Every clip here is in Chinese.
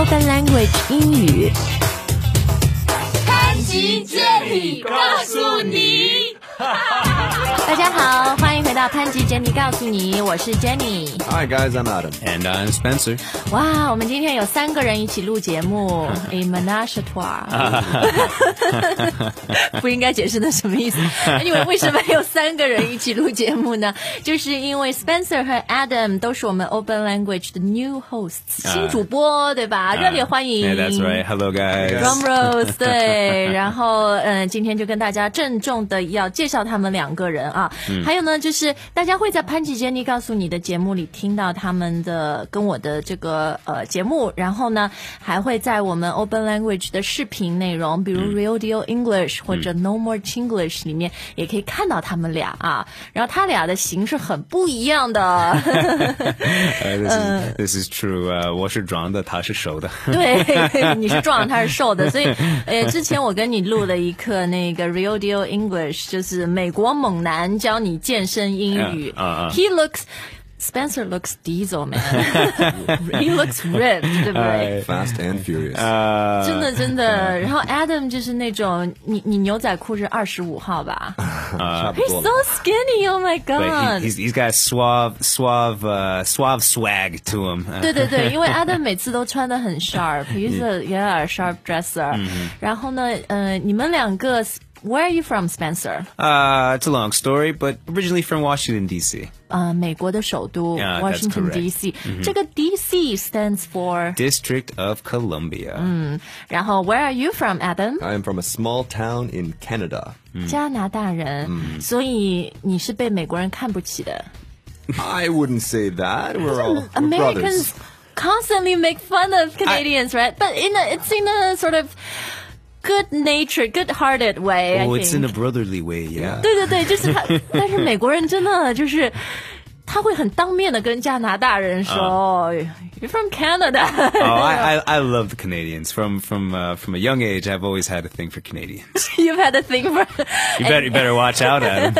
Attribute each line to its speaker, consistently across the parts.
Speaker 1: Open Language 英语。
Speaker 2: 潘吉建议告诉你。
Speaker 1: 大家好，欢迎回到潘吉 Jenny 告诉你，我是 Jenny。
Speaker 3: Hi guys, I'm Adam.
Speaker 4: And I'm Spencer.
Speaker 1: 哇，我们今天有三个人一起录节目，a menage a trois。不应该解释的什么意思？因为为什么有三个人一起录节目呢？就是因为 Spencer 和 Adam 都是我们 Open Language 的 new hosts 新主播，对吧？热烈欢迎
Speaker 4: Yeah, that's right. Hello, guys.
Speaker 1: Drum Rose 对，然后嗯，今天就跟大家郑重的要介绍他们两个人啊，还有呢，就是大家会在潘吉杰尼告诉你的节目里听到他们的跟我的这个呃节目，然后呢，还会在我们 Open Language 的视频内容，比如 Real Deal English 或者 No More Chinglish 里面也可以看到他们俩啊，然后他俩的形式很不一样的。
Speaker 4: Uh, this, is, this is true. Uh, 我是壮的，他是瘦的。
Speaker 1: 对，你是壮，他是瘦的，所以，呃，之前我跟你录了一课那个 Real Deal English，就是美国猛男教你健身英语。
Speaker 4: 嗯嗯嗯
Speaker 1: He looks. Spencer looks diesel man. He looks ripped，对不对
Speaker 3: ？Fast and furious.
Speaker 4: 呃，
Speaker 1: 真的真的。然后 Adam 就是那种，你你牛仔裤是二十五号吧？He's so skinny. Oh my god.
Speaker 4: he, he's, he's got suave, suave, uh, suave swag to him. Uh,
Speaker 1: 对对对，因为 Adam 每次都穿的很 sharp，he's a yeah sharp dresser。然后呢，呃，你们两个 ，Where are you from, Spencer？
Speaker 4: Uh, it's a long story, but originally from Washington, D.C.
Speaker 1: 呃，美国的首都
Speaker 4: Yeah, that's
Speaker 1: Washington
Speaker 4: correct.
Speaker 1: D.C. 这个 D.C. stands for，
Speaker 4: District of Columbia.
Speaker 1: 然后 Where are you from, Adam？
Speaker 3: I am from a small town in Canada.
Speaker 1: 加拿大人，所以你是被美国人看不起的。
Speaker 3: I wouldn't say that. We're all we're
Speaker 1: Americans
Speaker 3: brothers.
Speaker 1: constantly make fun of Canadians, right? But in a, it's in a sort of good-natured, good-hearted way. I
Speaker 4: Oh, it's in
Speaker 1: think.
Speaker 4: a brotherly way, yeah.
Speaker 1: 对对对，就是他，但是美国人真的就是。他会很当面的跟加拿大人说、哦 y o u r e from Canada 。
Speaker 4: Oh, I, I, I love the Canadians. From from uh, from a young age, I've always had a thing for Canadians.
Speaker 1: You've had a thing for
Speaker 4: You better you better watch out, Adam.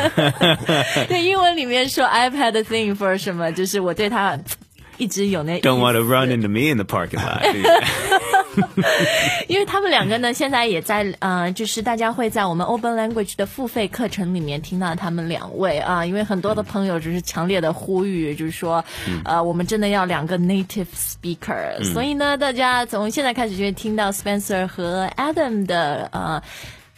Speaker 1: 对英文里面说 I've had a thing for 什么，就是我对他一直有那
Speaker 4: Don't want to
Speaker 1: 意思
Speaker 4: run into me in the parking lot.
Speaker 1: 因为他们两个呢，现在也在呃，就是大家会在我们 Open Language 的付费课程里面听到他们两位啊，因为很多的朋友就是强烈的呼吁，就是说，呃，我们真的要两个 native speaker，、所以呢，大家从现在开始就会听到 Spencer 和 Adam 的呃。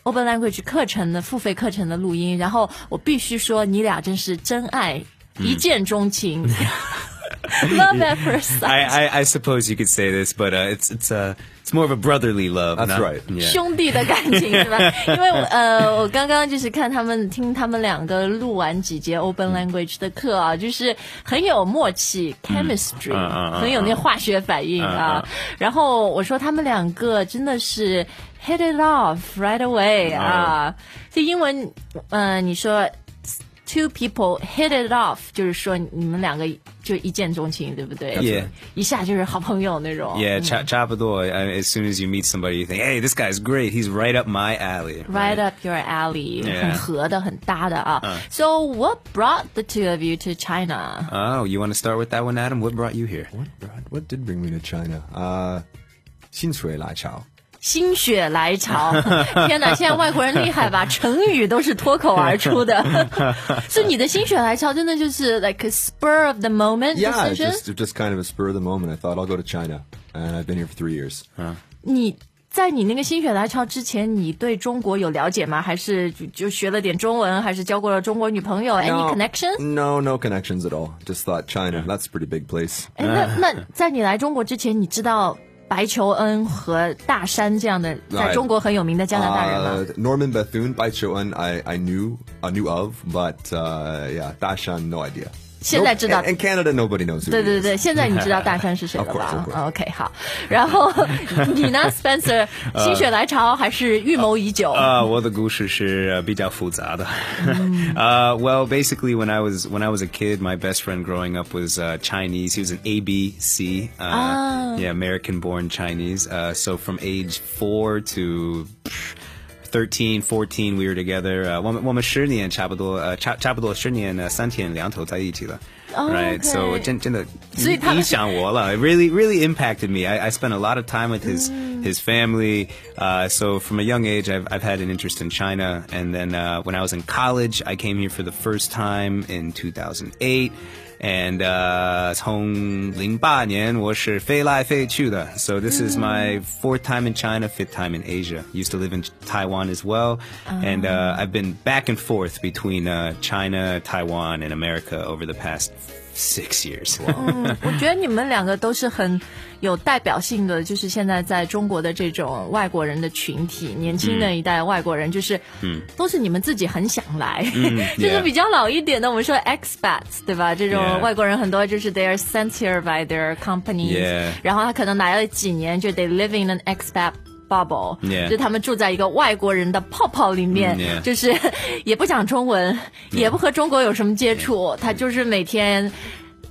Speaker 1: Open Language 课程的付费课程的录音，然后我必须说，你俩真是真爱，一见钟情 ，love at first sight。
Speaker 4: I, I, I suppose you could say this, but uh, it's it's uh, it's more of a brotherly love.
Speaker 3: That's
Speaker 4: not-
Speaker 3: right.
Speaker 4: Yeah.
Speaker 1: 兄弟的感情是吧？因为呃，我刚刚就是看他们听他们两个录完几节 Open Language 的课啊，就是很有默契，chemistry，、
Speaker 4: 嗯嗯嗯
Speaker 1: 很有那化学反应啊。然后我说他们两个真的是 hit it off right away 啊。这英文，呃，你说 two people hit it off，就是说你们两个 就一见钟情，对不对
Speaker 4: Yeah
Speaker 1: 一下就是好朋友那种。
Speaker 4: Yeah, cha- chapador. I mean, as soon as you meet somebody, you think, "Hey, this guy's great. He's right up my alley."
Speaker 1: Right up your alley，、
Speaker 4: Yeah.
Speaker 1: 很合的，很搭的啊。So what brought the two of you to China？
Speaker 4: Oh, you want to start with that one, Adam? What brought you here?
Speaker 3: What, brought- what did bring me to China? Uh, 薪水来潮.
Speaker 1: 心血来潮，天哪！现在外国人厉害吧？成语都是脱口而出的。所以你的心血来潮真的就是 like a spur of the moment
Speaker 3: Yeah,
Speaker 1: decision。
Speaker 3: just just kind of a spur of the moment. I thought I'll go to China, and I've been here for three years.
Speaker 1: 你在你那个心血来潮之前，你对中国有了解吗？还是就就学了点中文？还是交过了中国女朋友？Any connections?
Speaker 3: No, no connections at all. Just thought China. That's a pretty big place.
Speaker 1: 哎，那那在你来中国之前，你知道 白求恩和大山这样的在中国很有名的加拿大人吗？
Speaker 3: Uh, Norman Bethune by Choan, I, I knew I knew of, but uh, yeah, Dashan, no idea.
Speaker 1: 现在知道
Speaker 3: And, and Canada, nobody knows who
Speaker 1: 对
Speaker 3: he
Speaker 1: 对
Speaker 3: is.
Speaker 1: 对，现在你知道大山是谁了
Speaker 3: Of course,
Speaker 1: 吧
Speaker 3: of course.
Speaker 1: ？OK，好。然后你呢，Spencer，心血来潮还是预谋已久？
Speaker 4: Uh, well, the 故事是比较复杂的. uh, well, basically, when I was when I was a kid, my best friend growing up was uh, Chinese. He was an ABC, uh, yeah, American-born Chinese. Uh, so from age four to pff, 13, 14, we were together. Uh, 我们我们十年差不多，呃，差差不多十年，呃，三天两头在一起了。
Speaker 1: Oh,
Speaker 4: right? So
Speaker 1: okay.
Speaker 4: 真真的
Speaker 1: 所以他
Speaker 4: 影响我了。It really really impacted me. I, I spent a lot of time with his his family. Uh, so from a young age, I've I've had an interest in China, and then uh, when I was in college, I came here for the first time in 2008. And uh, 从零八年我是飞来飞去的. So this is my fourth time in China, fifth time in Asia. Used to live in Taiwan as well, and uh, I've been back and forth between uh, China, Taiwan, and America over the past six years.
Speaker 1: 嗯我觉得你们两个都是很有代表性的，就是现在在中国的这种外国人的群体，年轻的一代外国人，就是，嗯，都是你们自己很想来，就是比较老一点的，我们说 expats 对吧？这种外国人很多就是 they are sent here by their companies，、然后他可能来了几年，就 they live in an expat。bubble，、
Speaker 4: Yeah
Speaker 1: 就他们住在一个外国人的泡泡里面，就是也不讲中文，也不和中国有什么接触，他就是每天。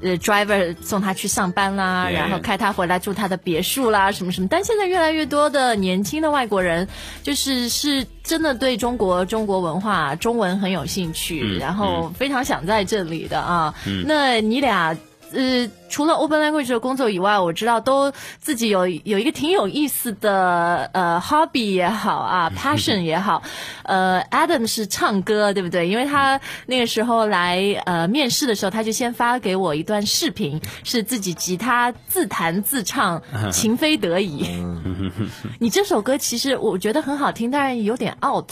Speaker 1: 呃，driver 送他去上班啦
Speaker 4: Yeah,
Speaker 1: 然后开他回来住他的别墅啦，什么什么。但现在越来越多的年轻的外国人，就是是真的对中国中国文化、中文很有兴趣，然后非常想在这里的啊。那你俩。呃，除了 Open Language 的工作以外，我知道都自己有有一个挺有意思的呃 hobby 也好啊，passion 也好。呃，Adam 是唱歌，对不对？因为他那个时候来呃面试的时候，他就先发给我一段视频，是自己吉他自弹自唱，情非得已。你这首歌其实我觉得很好听，但是有点 out，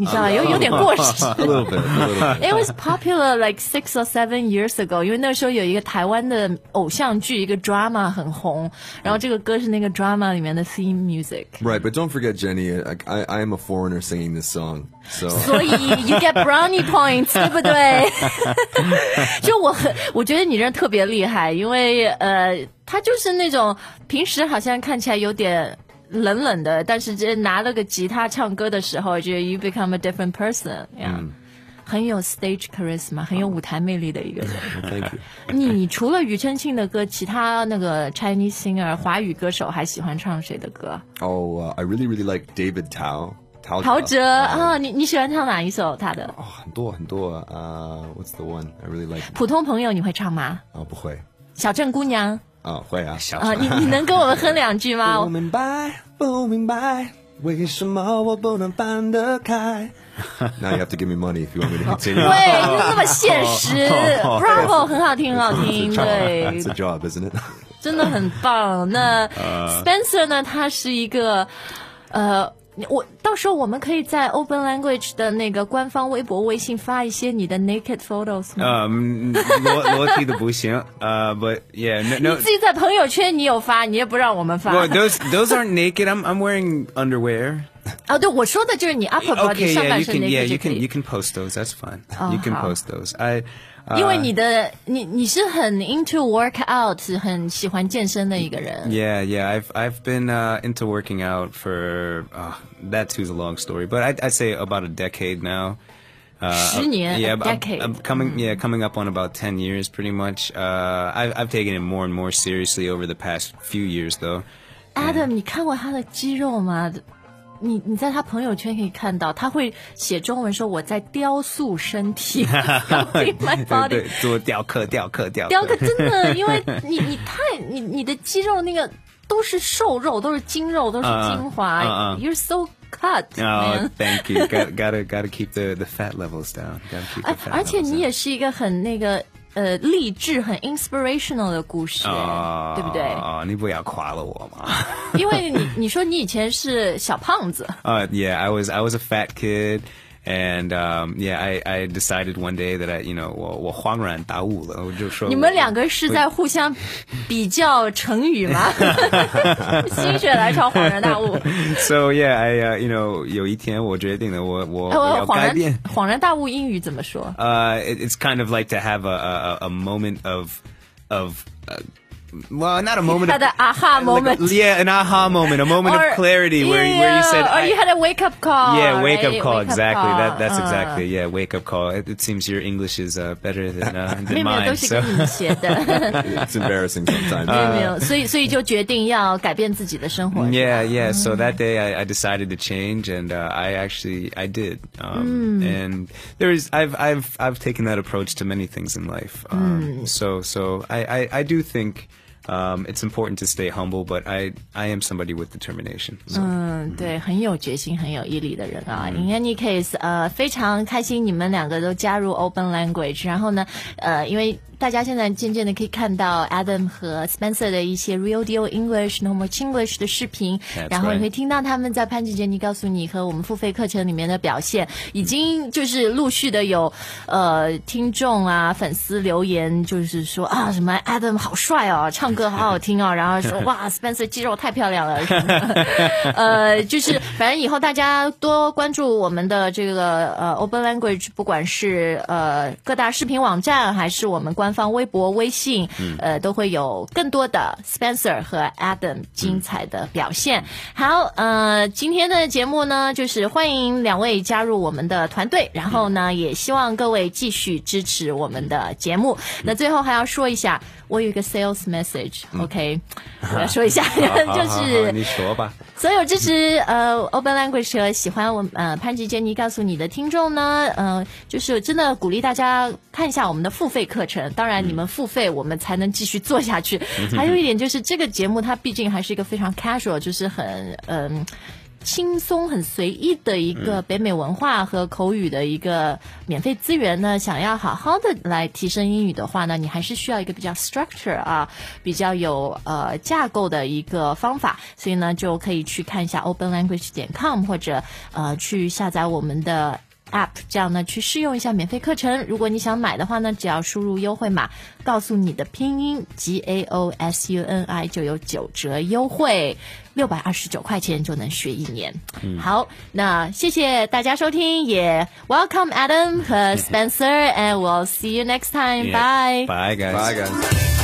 Speaker 1: 你知道吗？有有点过时。
Speaker 3: A little bit. A little bit.
Speaker 1: It was popular like six or seven years ago，因为那时候有一个台湾的偶像剧，一个 drama 很红，然后这个歌是那个 drama 里面的 theme music。
Speaker 3: Right, but don't forget, Jenny. I, I, I am a foreigner singing this song, so
Speaker 1: 所以 you get brownie points，对不对？就我很，我觉得你这特别厉害，因为呃，他就是那种平时好像看起来有点 冷冷的，但是这拿了个吉他唱歌的时候，就 you become a different person，呀、很有 stage charisma，很有舞台魅力的一个人。
Speaker 3: thank you.
Speaker 1: 你你除了庾澄庆的歌，其他那个 Chinese singer 华语歌手还喜欢唱谁的歌
Speaker 3: ？Oh, uh, I really, really like David Tao.
Speaker 1: 陶喆啊，你你喜欢唱哪一首他的
Speaker 3: ？Oh, 很多很多. Uh, what's the one I really like?
Speaker 1: 普通朋友你会唱吗
Speaker 3: ？Oh, 不会.
Speaker 1: 小镇姑娘
Speaker 3: Oh, 会啊。
Speaker 1: 啊，你你能跟我们哼两句吗？
Speaker 3: 不明白，不明白，为什么我不能放得开？Now you have to give me money if you want me to continue.
Speaker 1: 对，你那么现实，Bravo，很好听，很好听，对
Speaker 3: It's
Speaker 1: 对
Speaker 3: a，job, isn't it?
Speaker 1: 真的很棒。那 Spencer 呢？他是一个呃。我到时候我们可以在 Open Language 的那个官方微博、微信发一些你的 naked photos 吗？
Speaker 4: Um, 裸裸体的不行. Uh, but yeah, no,
Speaker 1: 你
Speaker 4: no.
Speaker 1: 自己在朋友圈你有发，你也不让我们发。
Speaker 4: Well, those those aren't naked. I'm I'm wearing underwear.
Speaker 1: 哦，对，我说的就是你 upper body
Speaker 4: Okay,
Speaker 1: 上
Speaker 4: yeah,
Speaker 1: 半
Speaker 4: you
Speaker 1: 身
Speaker 4: can
Speaker 1: 那
Speaker 4: yeah
Speaker 1: 个就
Speaker 4: you
Speaker 1: 可
Speaker 4: can
Speaker 1: 以
Speaker 4: you。can post those. That's fine.
Speaker 1: Oh,
Speaker 4: you can
Speaker 1: 好。
Speaker 4: post those. I. Uh,
Speaker 1: 因为你的你你是很 into workout，很喜欢健身的一个人。
Speaker 4: Yeah, yeah. I've I've been uh, into working out for uh, that too's a long story, but I'd, I'd say about a decade now. Uh,
Speaker 1: 十年
Speaker 4: yeah,
Speaker 1: a
Speaker 4: I'm- I'm-
Speaker 1: decade.
Speaker 4: I'm coming, yeah, coming up on about ten years, pretty much. Uh, I've I've taken it more and more seriously over the past few years, though.
Speaker 1: Adam，你看过他的肌肉吗？ 你你在他朋友圈可以看到，他会写中文说我在雕塑身体 building my body
Speaker 4: 对，做雕刻，雕刻，雕刻。
Speaker 1: 雕刻真的，因为你你太你你的肌肉那个都是瘦肉，都是精肉，都是精华。You're so man
Speaker 4: thank you. Got, gotta gotta keep the the fat levels down. Gotta keep
Speaker 1: 而
Speaker 4: the fat
Speaker 1: 而且你.也是一个很那个呃励志、很 inspirational 的故事，
Speaker 4: 啊，
Speaker 1: 对不对？
Speaker 4: 啊，你不要夸了我嘛。
Speaker 1: 因为你你说你以前是小胖子
Speaker 4: ，Uh, yeah, I was I was a fat kid, and um, yeah, I, I decided one day that I, you know, 我我恍然大悟了，我就说
Speaker 1: 你们两个是在互相比较成语吗？心血来潮，恍然大悟。
Speaker 4: So yeah, I uh, you know 有一天我决定了我我
Speaker 1: 哎，
Speaker 4: 我要
Speaker 1: 我恍然
Speaker 4: 改变。
Speaker 1: 恍然大悟英语怎么说？
Speaker 4: Uh, it, it's kind of like to have a, a, a moment of of uh, well, not a moment.
Speaker 1: You had
Speaker 4: of,
Speaker 1: an aha moment.
Speaker 4: Like, yeah, an aha moment, a moment
Speaker 1: or,
Speaker 4: of clarity where,
Speaker 1: yeah,
Speaker 4: where you said,
Speaker 1: or you had a wake up call.
Speaker 4: Yeah, wake
Speaker 1: right?
Speaker 4: up call.
Speaker 1: Wake
Speaker 4: exactly.
Speaker 1: Up call.
Speaker 4: That, that's
Speaker 1: uh.
Speaker 4: exactly. Yeah, wake up call. It, it seems your English is uh, better than, uh, than mine. So.
Speaker 3: it's embarrassing sometimes.
Speaker 1: Uh,
Speaker 4: yeah, yeah. So that day I, I decided to change, and uh, I actually I did. Um,
Speaker 1: mm.
Speaker 4: And there is I've I've I've taken that approach to many things in life. Um,
Speaker 1: mm.
Speaker 4: So so I, I I do think. Um, it's important to stay humble, but I, I am somebody with determination. So.
Speaker 1: 嗯，对，很有决心、很有毅力的人啊。In any case，呃，非常开心你们两个都加入 Open Language，然后呢，呃，因为 大家现在渐渐的可以看到 Adam 和 Spencer 的一些 Real Deal English、No More Chinglish 的视频然后你会听到他们在潘吉杰尼告诉你和我们付费课程里面的表现，已经就是陆续的有呃听众啊粉丝留言，就是说啊什么 Adam 好帅哦，唱歌好好听哦，然后说哇 Spencer 肌肉太漂亮了，什么的呃，就是反正以后大家多关注我们的这个呃 Open Language，不管是呃各大视频网站还是我们官方微博、微信，呃都会有更多的 Spencer 和 Adam 精彩的表现。好，呃，今天的节目呢，就是欢迎两位加入我们的团队，然后呢，也希望各位继续支持我们的节目。那最后还要说一下，我有一个 sales message，OK，、我要说一下，就是
Speaker 4: 你说吧。
Speaker 1: 所有支持呃 Open Language 和喜欢我呃潘吉杰尼告诉你的听众呢，呃，就是真的鼓励大家看一下我们的付费课程。当然，你们付费，我们才能继续做下去。还有一点就是，这个节目它毕竟还是一个非常 casual，就是很嗯。轻松、很随意的一个北美文化和口语的一个免费资源呢，想要好好的来提升英语的话呢，你还是需要一个比较 structure 啊，比较有呃架构的一个方法，所以呢，就可以去看一下 openlanguage 点 com 或者呃去下载我们的。app，这样呢去试用一下免费课程。如果你想买的话呢，只要输入优惠码，告诉你的拼音 G A O S U N I 就有九折优惠，六百二十九块钱就能学一年。好，那谢谢大家收听，也 welcome Adam 和 Spencer，and we'll see you next time. Bye.
Speaker 4: Bye, guys.
Speaker 3: Bye, guys.